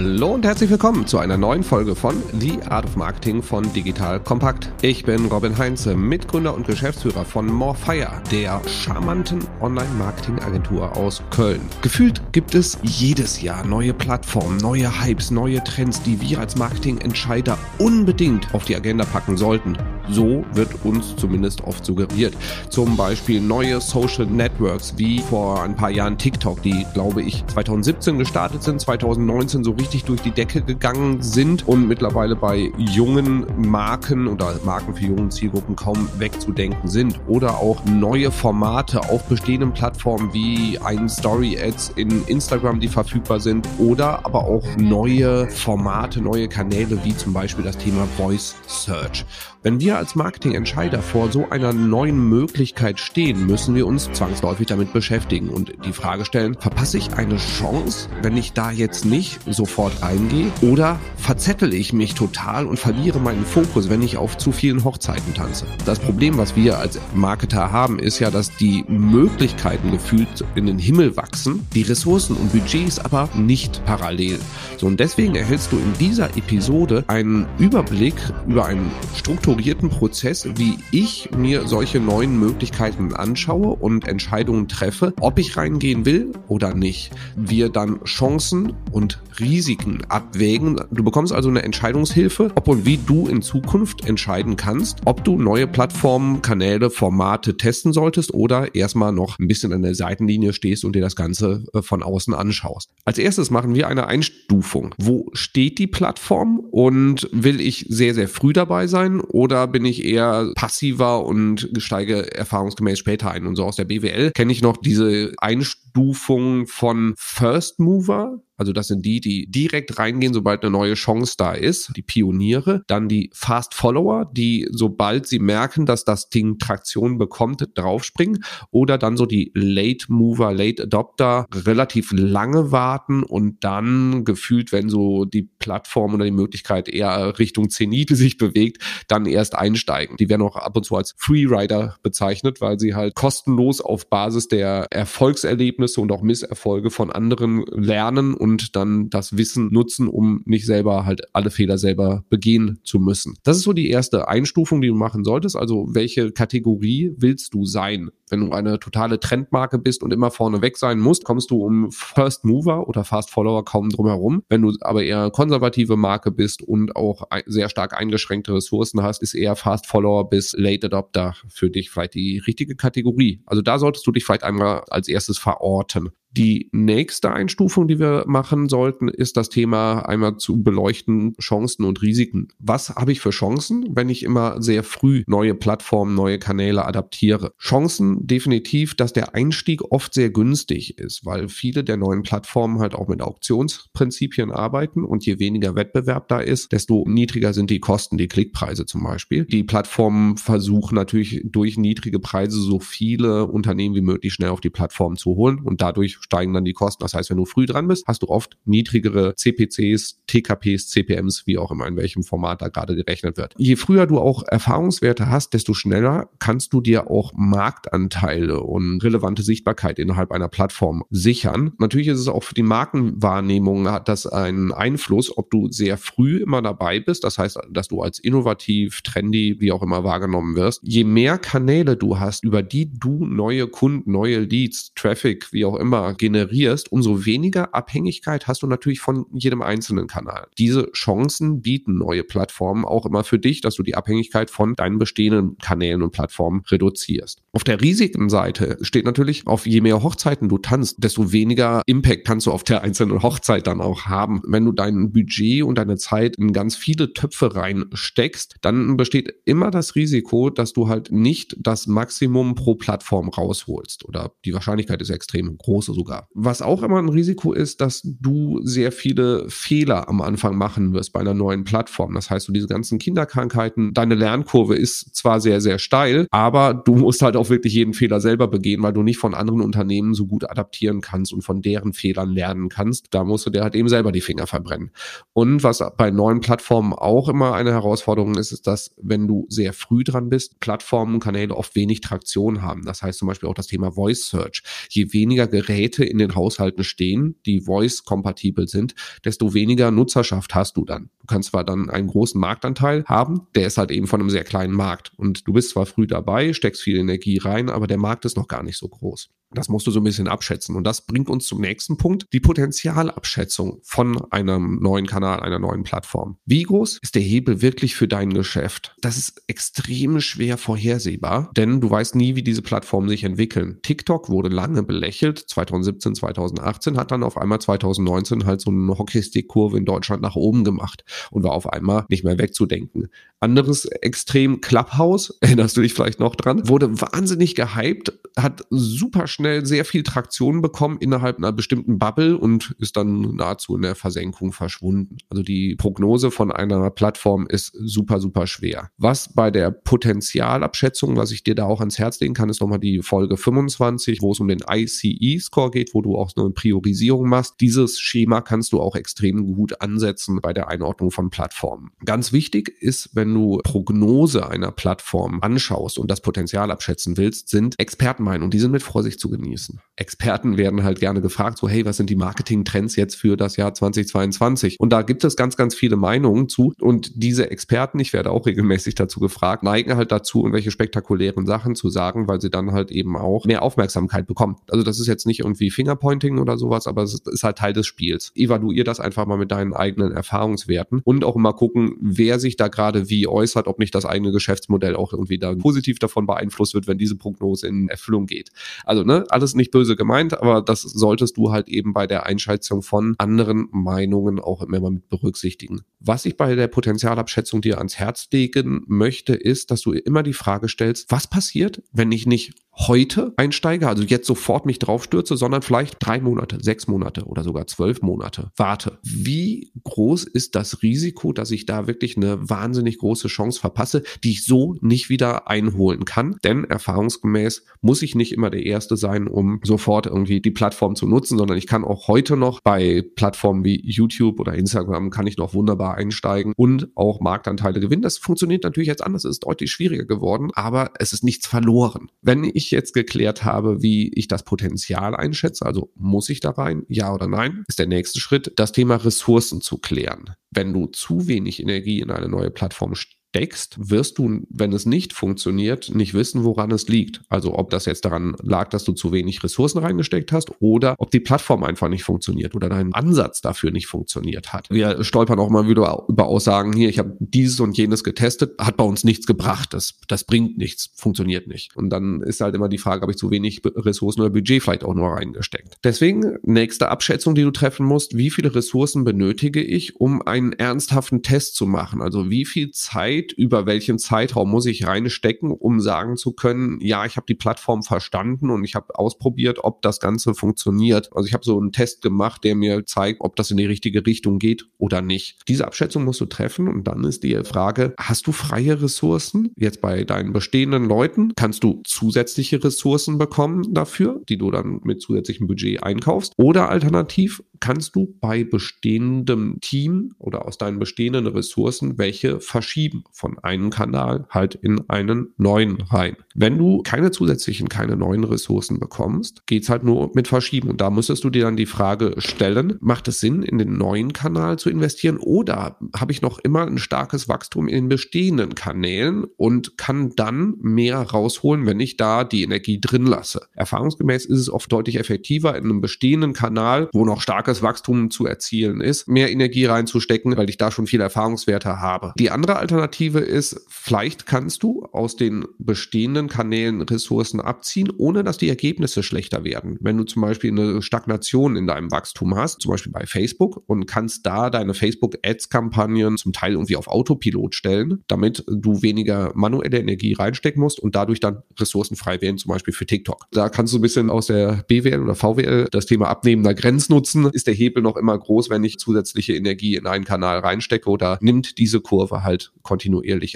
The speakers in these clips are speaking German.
Hallo und herzlich willkommen zu einer neuen Folge von The Art of Marketing von Digital Kompakt. Ich bin Robin Heinze, Mitgründer und Geschäftsführer von Morefire, der charmanten Online-Marketing-Agentur aus Köln. Gefühlt gibt es jedes Jahr neue Plattformen, neue Hypes, neue Trends, die wir als Marketingentscheider unbedingt auf die Agenda packen sollten. So wird uns zumindest oft suggeriert. Zum Beispiel neue Social Networks wie vor ein paar Jahren TikTok, die glaube ich 2017 gestartet sind, 2019 so richtig durch die Decke gegangen sind und mittlerweile bei jungen Marken oder Marken für jungen Zielgruppen kaum wegzudenken sind. Oder auch neue Formate auf bestehenden Plattformen wie ein Story Ads in Instagram, die verfügbar sind. Oder aber auch neue Formate, neue Kanäle wie zum Beispiel das Thema Voice Search. Wenn wir als Marketingentscheider vor so einer neuen Möglichkeit stehen, müssen wir uns zwangsläufig damit beschäftigen und die Frage stellen, verpasse ich eine Chance, wenn ich da jetzt nicht sofort reingehe? Oder verzettel ich mich total und verliere meinen Fokus, wenn ich auf zu vielen Hochzeiten tanze? Das Problem, was wir als Marketer haben, ist ja, dass die Möglichkeiten gefühlt in den Himmel wachsen, die Ressourcen und Budgets aber nicht parallel. So, und deswegen erhältst du in dieser Episode einen Überblick über einen strukturierten Prozess, wie ich mir solche neuen Möglichkeiten anschaue und Entscheidungen treffe, ob ich reingehen will oder nicht. Wir dann Chancen und Risiken abwägen. Du bekommst also eine Entscheidungshilfe, ob und wie du in Zukunft entscheiden kannst, ob du neue Plattformen, Kanäle, Formate testen solltest oder erstmal noch ein bisschen an der Seitenlinie stehst und dir das Ganze äh, von außen anschaust. Als erstes machen wir eine Einstufung. Wo steht die Plattform und will ich sehr, sehr früh dabei sein oder bin ich eher passiver und steige erfahrungsgemäß später ein? Und so aus der BWL kenne ich noch diese Einstufung von First Mover, also das sind die, die direkt reingehen, sobald eine neue Chance da ist, die Pioniere. Dann die Fast Follower, die sobald sie merken, dass das Ding Traktion bekommt, draufspringen. Oder dann so die Late Mover, Late Adopter, relativ lange warten und dann gefühlt, wenn so die Plattform oder die Möglichkeit eher Richtung Zenit sich bewegt, dann erst einsteigen. Die werden auch ab und zu als Freerider bezeichnet, weil sie halt kostenlos auf Basis der Erfolgserlebnisse und auch Misserfolge von anderen lernen und und dann das Wissen nutzen, um nicht selber halt alle Fehler selber begehen zu müssen. Das ist so die erste Einstufung, die du machen solltest. Also welche Kategorie willst du sein? Wenn du eine totale Trendmarke bist und immer vorne weg sein musst, kommst du um First Mover oder Fast Follower kaum drum herum. Wenn du aber eher konservative Marke bist und auch sehr stark eingeschränkte Ressourcen hast, ist eher Fast Follower bis Late Adopter für dich vielleicht die richtige Kategorie. Also da solltest du dich vielleicht einmal als erstes verorten. Die nächste Einstufung, die wir machen sollten, ist das Thema einmal zu beleuchten, Chancen und Risiken. Was habe ich für Chancen, wenn ich immer sehr früh neue Plattformen, neue Kanäle adaptiere? Chancen definitiv, dass der Einstieg oft sehr günstig ist, weil viele der neuen Plattformen halt auch mit Auktionsprinzipien arbeiten und je weniger Wettbewerb da ist, desto niedriger sind die Kosten, die Klickpreise zum Beispiel. Die Plattformen versuchen natürlich durch niedrige Preise so viele Unternehmen wie möglich schnell auf die Plattform zu holen und dadurch steigen dann die Kosten. Das heißt, wenn du früh dran bist, hast du oft niedrigere CPCs, TKPs, CPMs, wie auch immer, in welchem Format da gerade gerechnet wird. Je früher du auch Erfahrungswerte hast, desto schneller kannst du dir auch Marktanteile und relevante Sichtbarkeit innerhalb einer Plattform sichern. Natürlich ist es auch für die Markenwahrnehmung hat das einen Einfluss, ob du sehr früh immer dabei bist. Das heißt, dass du als innovativ, trendy, wie auch immer wahrgenommen wirst. Je mehr Kanäle du hast, über die du neue Kunden, neue Leads, Traffic, wie auch immer generierst, umso weniger Abhängigkeit hast du natürlich von jedem einzelnen Kanal. Diese Chancen bieten neue Plattformen auch immer für dich, dass du die Abhängigkeit von deinen bestehenden Kanälen und Plattformen reduzierst. Auf der Risikenseite steht natürlich, auf je mehr Hochzeiten du tanzt, desto weniger Impact kannst du auf der einzelnen Hochzeit dann auch haben. Wenn du dein Budget und deine Zeit in ganz viele Töpfe reinsteckst, dann besteht immer das Risiko, dass du halt nicht das Maximum pro Plattform rausholst. Oder die Wahrscheinlichkeit ist extrem groß, sogar. Was auch immer ein Risiko ist, dass du sehr viele Fehler am Anfang machen wirst bei einer neuen Plattform. Das heißt, so diese ganzen Kinderkrankheiten, deine Lernkurve ist zwar sehr, sehr steil, aber du musst halt auch wirklich jeden Fehler selber begehen, weil du nicht von anderen Unternehmen so gut adaptieren kannst und von deren Fehlern lernen kannst. Da musst du dir halt eben selber die Finger verbrennen. Und was bei neuen Plattformen auch immer eine Herausforderung ist, ist, dass wenn du sehr früh dran bist, Plattformen, Kanäle oft wenig Traktion haben. Das heißt zum Beispiel auch das Thema Voice Search. Je weniger Geräte in den Haushalten stehen, die voice-kompatibel sind, desto weniger Nutzerschaft hast du dann. Du kannst zwar dann einen großen Marktanteil haben, der ist halt eben von einem sehr kleinen Markt. Und du bist zwar früh dabei, steckst viel Energie rein, aber der Markt ist noch gar nicht so groß. Das musst du so ein bisschen abschätzen. Und das bringt uns zum nächsten Punkt, die Potenzialabschätzung von einem neuen Kanal, einer neuen Plattform. Wie groß ist der Hebel wirklich für dein Geschäft? Das ist extrem schwer vorhersehbar, denn du weißt nie, wie diese Plattformen sich entwickeln. TikTok wurde lange belächelt, 2017, 2018, hat dann auf einmal 2019 halt so eine Hockeystick-Kurve in Deutschland nach oben gemacht und war auf einmal nicht mehr wegzudenken. Anderes Extrem Clubhouse, erinnerst du dich vielleicht noch dran, wurde wahnsinnig gehypt, hat super schnell sehr viel Traktion bekommen innerhalb einer bestimmten Bubble und ist dann nahezu in der Versenkung verschwunden. Also die Prognose von einer Plattform ist super, super schwer. Was bei der Potenzialabschätzung, was ich dir da auch ans Herz legen kann, ist nochmal die Folge 25, wo es um den ICE-Score geht, wo du auch so eine Priorisierung machst. Dieses Schema kannst du auch extrem gut ansetzen bei der Einordnung von Plattformen. Ganz wichtig ist, wenn du Prognose einer Plattform anschaust und das Potenzial abschätzen willst, sind Expertenmeinungen. Die sind mit Vorsicht zu genießen. Experten werden halt gerne gefragt, so hey, was sind die Marketing-Trends jetzt für das Jahr 2022? Und da gibt es ganz, ganz viele Meinungen zu. Und diese Experten, ich werde auch regelmäßig dazu gefragt, neigen halt dazu, irgendwelche spektakulären Sachen zu sagen, weil sie dann halt eben auch mehr Aufmerksamkeit bekommen. Also das ist jetzt nicht irgendwie Fingerpointing oder sowas, aber es ist halt Teil des Spiels. Evaluier das einfach mal mit deinen eigenen Erfahrungswerten und auch immer gucken, wer sich da gerade wie äußert, ob nicht das eigene Geschäftsmodell auch irgendwie da positiv davon beeinflusst wird, wenn diese Prognose in Erfüllung geht. Also ne, alles nicht böse gemeint, aber das solltest du halt eben bei der Einschätzung von anderen Meinungen auch immer mit berücksichtigen. Was ich bei der Potenzialabschätzung dir ans Herz legen möchte, ist, dass du immer die Frage stellst, was passiert, wenn ich nicht heute einsteige, also jetzt sofort mich draufstürze, sondern vielleicht drei Monate, sechs Monate oder sogar zwölf Monate warte. Wie groß ist das Risiko, dass ich da wirklich eine wahnsinnig große Chance verpasse, die ich so nicht wieder einholen kann? Denn erfahrungsgemäß muss ich nicht immer der Erste sein, um sofort irgendwie die Plattform zu nutzen, sondern ich kann auch heute noch bei Plattformen wie YouTube oder Instagram kann ich noch wunderbar einsteigen und auch Marktanteile gewinnen. Das funktioniert natürlich jetzt anders, es ist deutlich schwieriger geworden, aber es ist nichts verloren. Wenn ich jetzt geklärt habe, wie ich das Potenzial einschätze, also muss ich da rein, ja oder nein, ist der nächste Schritt, das Thema Ressourcen zu klären. Wenn du zu wenig Energie in eine neue Plattform steckst, wirst du, wenn es nicht funktioniert, nicht wissen, woran es liegt. Also ob das jetzt daran lag, dass du zu wenig Ressourcen reingesteckt hast oder ob die Plattform einfach nicht funktioniert oder dein Ansatz dafür nicht funktioniert hat. Wir stolpern auch mal wieder über Aussagen hier, ich habe dieses und jenes getestet, hat bei uns nichts gebracht, das, das bringt nichts, funktioniert nicht. Und dann ist halt immer die Frage, habe ich zu wenig Ressourcen oder Budget vielleicht auch nur reingesteckt. Deswegen, nächste Abschätzung, die du treffen musst, wie viele Ressourcen benötige ich, um einen ernsthaften Test zu machen? Also wie viel Zeit Zeit, über welchen Zeitraum muss ich reinstecken, um sagen zu können, ja, ich habe die Plattform verstanden und ich habe ausprobiert, ob das Ganze funktioniert. Also ich habe so einen Test gemacht, der mir zeigt, ob das in die richtige Richtung geht oder nicht. Diese Abschätzung musst du treffen und dann ist die Frage, hast du freie Ressourcen jetzt bei deinen bestehenden Leuten? Kannst du zusätzliche Ressourcen bekommen dafür, die du dann mit zusätzlichem Budget einkaufst? Oder alternativ kannst du bei bestehendem Team oder aus deinen bestehenden Ressourcen welche verschieben von einem Kanal halt in einen neuen rein. Wenn du keine zusätzlichen, keine neuen Ressourcen bekommst, geht's halt nur mit Verschieben. Und da müsstest du dir dann die Frage stellen, macht es Sinn, in den neuen Kanal zu investieren oder habe ich noch immer ein starkes Wachstum in den bestehenden Kanälen und kann dann mehr rausholen, wenn ich da die Energie drin lasse. Erfahrungsgemäß ist es oft deutlich effektiver, in einem bestehenden Kanal, wo noch starkes Wachstum zu erzielen ist, mehr Energie reinzustecken, weil ich da schon viele Erfahrungswerte habe. Die andere Alternative ist, vielleicht kannst du aus den bestehenden bestehenden Kanälen Ressourcen abziehen, ohne dass die Ergebnisse schlechter werden. Wenn du zum Beispiel eine Stagnation in deinem Wachstum hast, zum Beispiel bei Facebook, und kannst da deine Facebook-Ads-Kampagnen zum Teil irgendwie auf Autopilot stellen, damit du weniger manuelle Energie reinstecken musst und dadurch dann Ressourcen frei werden, zum Beispiel für TikTok. Da kannst du ein bisschen aus der BWL oder VWL das Thema abnehmender Grenznutzen. Ist der Hebel noch immer groß, wenn ich zusätzliche Energie in einen Kanal reinstecke oder nimmt diese Kurve halt kontinuierlich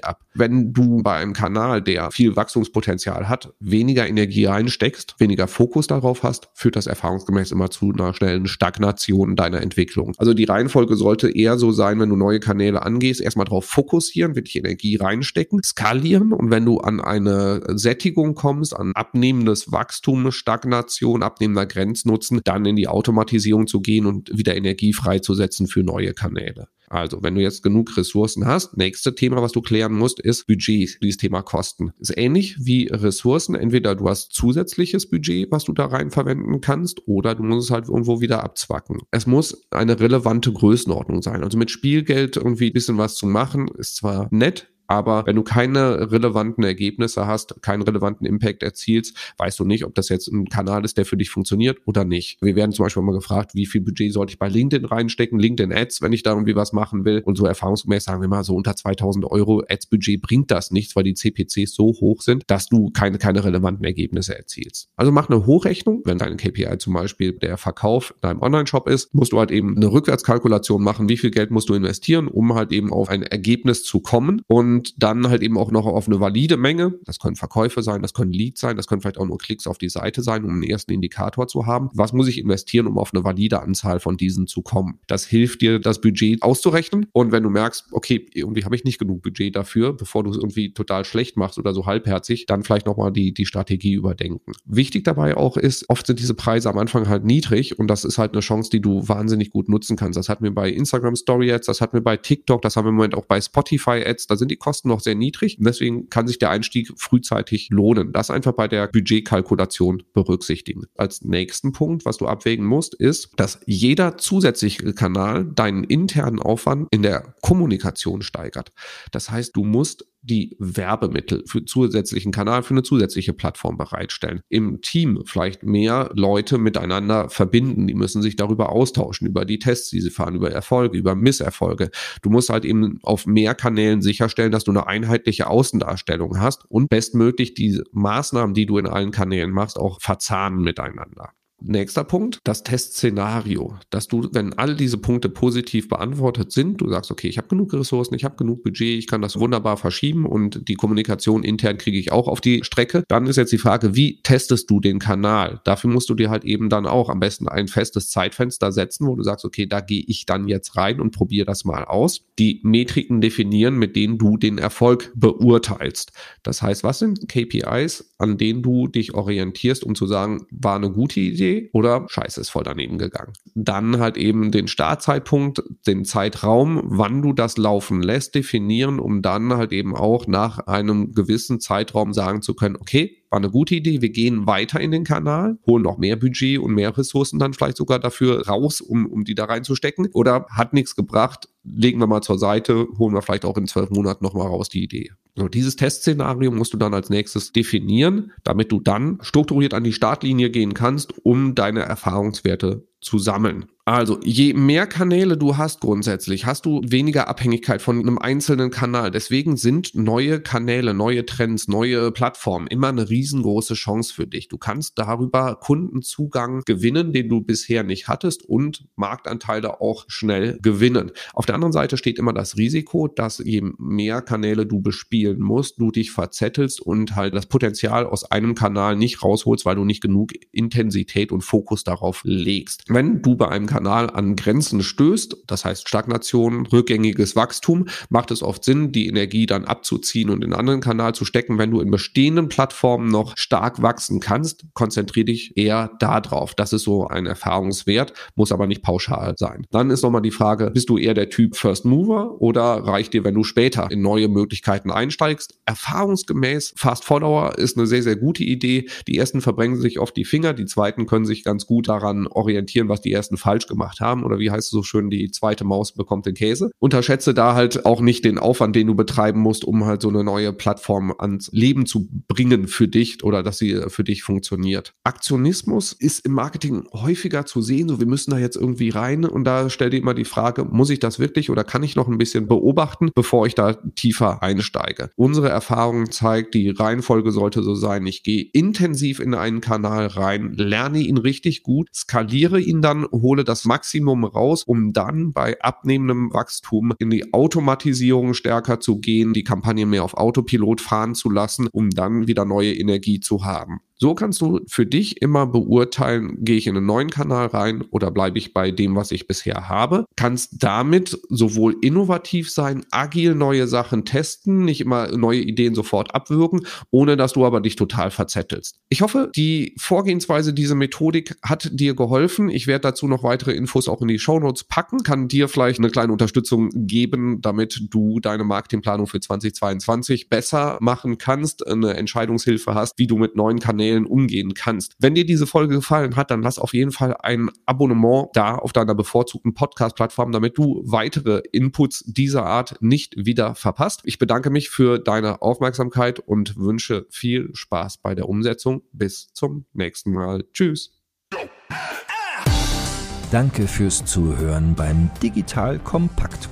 ab? Wenn du bei einem Kanal, der viel Wachstumspotenzial hat, weniger Energie reinsteckst, weniger Fokus darauf hast, führt das erfahrungsgemäß immer zu einer schnellen Stagnation deiner Entwicklung. Also die Reihenfolge sollte eher so sein, wenn du neue Kanäle angehst, erstmal darauf fokussieren, wirklich Energie reinstecken, skalieren und wenn du an eine Sättigung kommst, an abnehmendes Wachstum, Stagnation, abnehmender Grenznutzen, dann in die Automatisierung zu gehen und wieder Energie freizusetzen für neue Kanäle. Also, wenn du jetzt genug Ressourcen hast, nächste Thema, was du klären musst, ist Budget, dieses Thema Kosten. Ist ähnlich wie Ressourcen. Entweder du hast zusätzliches Budget, was du da rein verwenden kannst, oder du musst es halt irgendwo wieder abzwacken. Es muss eine relevante Größenordnung sein. Also mit Spielgeld irgendwie ein bisschen was zu machen, ist zwar nett, aber wenn du keine relevanten Ergebnisse hast, keinen relevanten Impact erzielst, weißt du nicht, ob das jetzt ein Kanal ist, der für dich funktioniert oder nicht. Wir werden zum Beispiel mal gefragt, wie viel Budget sollte ich bei LinkedIn reinstecken, LinkedIn Ads, wenn ich da irgendwie was machen will. Und so erfahrungsgemäß sagen wir mal, so unter 2000 Euro Ads-Budget bringt das nichts, weil die CPCs so hoch sind, dass du keine, keine relevanten Ergebnisse erzielst. Also mach eine Hochrechnung. Wenn dein KPI zum Beispiel der Verkauf in deinem Online-Shop ist, musst du halt eben eine Rückwärtskalkulation machen, wie viel Geld musst du investieren, um halt eben auf ein Ergebnis zu kommen. Und und dann halt eben auch noch auf eine valide Menge. Das können Verkäufe sein, das können Leads sein, das können vielleicht auch nur Klicks auf die Seite sein, um einen ersten Indikator zu haben. Was muss ich investieren, um auf eine valide Anzahl von diesen zu kommen? Das hilft dir, das Budget auszurechnen. Und wenn du merkst, okay, irgendwie habe ich nicht genug Budget dafür, bevor du es irgendwie total schlecht machst oder so halbherzig, dann vielleicht nochmal die, die Strategie überdenken. Wichtig dabei auch ist, oft sind diese Preise am Anfang halt niedrig und das ist halt eine Chance, die du wahnsinnig gut nutzen kannst. Das hatten wir bei Instagram Story Ads, das hatten wir bei TikTok, das haben wir im Moment auch bei Spotify Ads. Da sind die Kosten noch sehr niedrig. Und deswegen kann sich der Einstieg frühzeitig lohnen. Das einfach bei der Budgetkalkulation berücksichtigen. Als nächsten Punkt, was du abwägen musst, ist, dass jeder zusätzliche Kanal deinen internen Aufwand in der Kommunikation steigert. Das heißt, du musst die Werbemittel für zusätzlichen Kanal, für eine zusätzliche Plattform bereitstellen. Im Team vielleicht mehr Leute miteinander verbinden. Die müssen sich darüber austauschen, über die Tests, die sie fahren, über Erfolge, über Misserfolge. Du musst halt eben auf mehr Kanälen sicherstellen, dass du eine einheitliche Außendarstellung hast und bestmöglich die Maßnahmen, die du in allen Kanälen machst, auch verzahnen miteinander. Nächster Punkt, das Testszenario, dass du, wenn all diese Punkte positiv beantwortet sind, du sagst, okay, ich habe genug Ressourcen, ich habe genug Budget, ich kann das wunderbar verschieben und die Kommunikation intern kriege ich auch auf die Strecke, dann ist jetzt die Frage, wie testest du den Kanal? Dafür musst du dir halt eben dann auch am besten ein festes Zeitfenster setzen, wo du sagst, okay, da gehe ich dann jetzt rein und probiere das mal aus. Die Metriken definieren, mit denen du den Erfolg beurteilst. Das heißt, was sind KPIs, an denen du dich orientierst, um zu sagen, war eine gute Idee, oder scheiße, ist voll daneben gegangen. Dann halt eben den Startzeitpunkt, den Zeitraum, wann du das laufen lässt, definieren, um dann halt eben auch nach einem gewissen Zeitraum sagen zu können, okay, war eine gute Idee, wir gehen weiter in den Kanal, holen noch mehr Budget und mehr Ressourcen dann vielleicht sogar dafür raus, um, um die da reinzustecken. Oder hat nichts gebracht, legen wir mal zur Seite, holen wir vielleicht auch in zwölf Monaten nochmal raus die Idee. So, dieses Testszenario musst du dann als nächstes definieren, damit du dann strukturiert an die Startlinie gehen kannst, um deine Erfahrungswerte zu sammeln. Also, je mehr Kanäle du hast grundsätzlich, hast du weniger Abhängigkeit von einem einzelnen Kanal. Deswegen sind neue Kanäle, neue Trends, neue Plattformen immer eine riesengroße Chance für dich. Du kannst darüber Kundenzugang gewinnen, den du bisher nicht hattest und Marktanteile auch schnell gewinnen. Auf der anderen Seite steht immer das Risiko, dass je mehr Kanäle du bespielen musst, du dich verzettelst und halt das Potenzial aus einem Kanal nicht rausholst, weil du nicht genug Intensität und Fokus darauf legst. Wenn du bei einem Kanal an Grenzen stößt, das heißt Stagnation, rückgängiges Wachstum, macht es oft Sinn, die Energie dann abzuziehen und in einen anderen Kanal zu stecken. Wenn du in bestehenden Plattformen noch stark wachsen kannst, konzentriere dich eher darauf. Das ist so ein Erfahrungswert, muss aber nicht pauschal sein. Dann ist nochmal die Frage, bist du eher der Typ First Mover oder reicht dir, wenn du später in neue Möglichkeiten einsteigst? Erfahrungsgemäß Fast Follower ist eine sehr, sehr gute Idee. Die ersten verbringen sich oft die Finger, die zweiten können sich ganz gut daran orientieren, kopieren, was die ersten falsch gemacht haben. Oder wie heißt es so schön, die zweite Maus bekommt den Käse. Unterschätze da halt auch nicht den Aufwand, den du betreiben musst, um halt so eine neue Plattform ans Leben zu bringen für dich oder dass sie für dich funktioniert. Aktionismus ist im Marketing häufiger zu sehen, so wir müssen da jetzt irgendwie rein und da stell dir immer die Frage, muss ich das wirklich oder kann ich noch ein bisschen beobachten, bevor ich da tiefer einsteige? Unsere Erfahrung zeigt, die Reihenfolge sollte so sein, ich gehe intensiv in einen Kanal rein, lerne ihn richtig gut, skaliere ihn dann, hole das Maximum raus, um dann bei abnehmendem Wachstum in die Automatisierung stärker zu gehen, die Kampagnen mehr auf Autopilot fahren zu lassen, um dann wieder neue Energie zu haben. So kannst du für dich immer beurteilen, gehe ich in einen neuen Kanal rein oder bleibe ich bei dem, was ich bisher habe. Kannst damit sowohl innovativ sein, agil neue Sachen testen, nicht immer neue Ideen sofort abwirken, ohne dass du aber dich total verzettelst. Ich hoffe, die Vorgehensweise, diese Methodik hat dir geholfen. Ich werde dazu noch weitere Infos auch in die Show Notes packen, kann dir vielleicht eine kleine Unterstützung geben, damit du deine Marketingplanung für 2022 besser machen kannst, eine Entscheidungshilfe hast, wie du mit neuen Kanälen Kanälen umgehen kannst. Wenn dir diese Folge gefallen hat, dann lass auf jeden Fall ein Abonnement da auf deiner bevorzugten Podcast-Plattform, damit du weitere Inputs dieser Art nicht wieder verpasst. Ich bedanke mich für deine Aufmerksamkeit und wünsche viel Spaß bei der Umsetzung. Bis zum nächsten Mal. Tschüss. Danke fürs Zuhören beim Digital Kompakt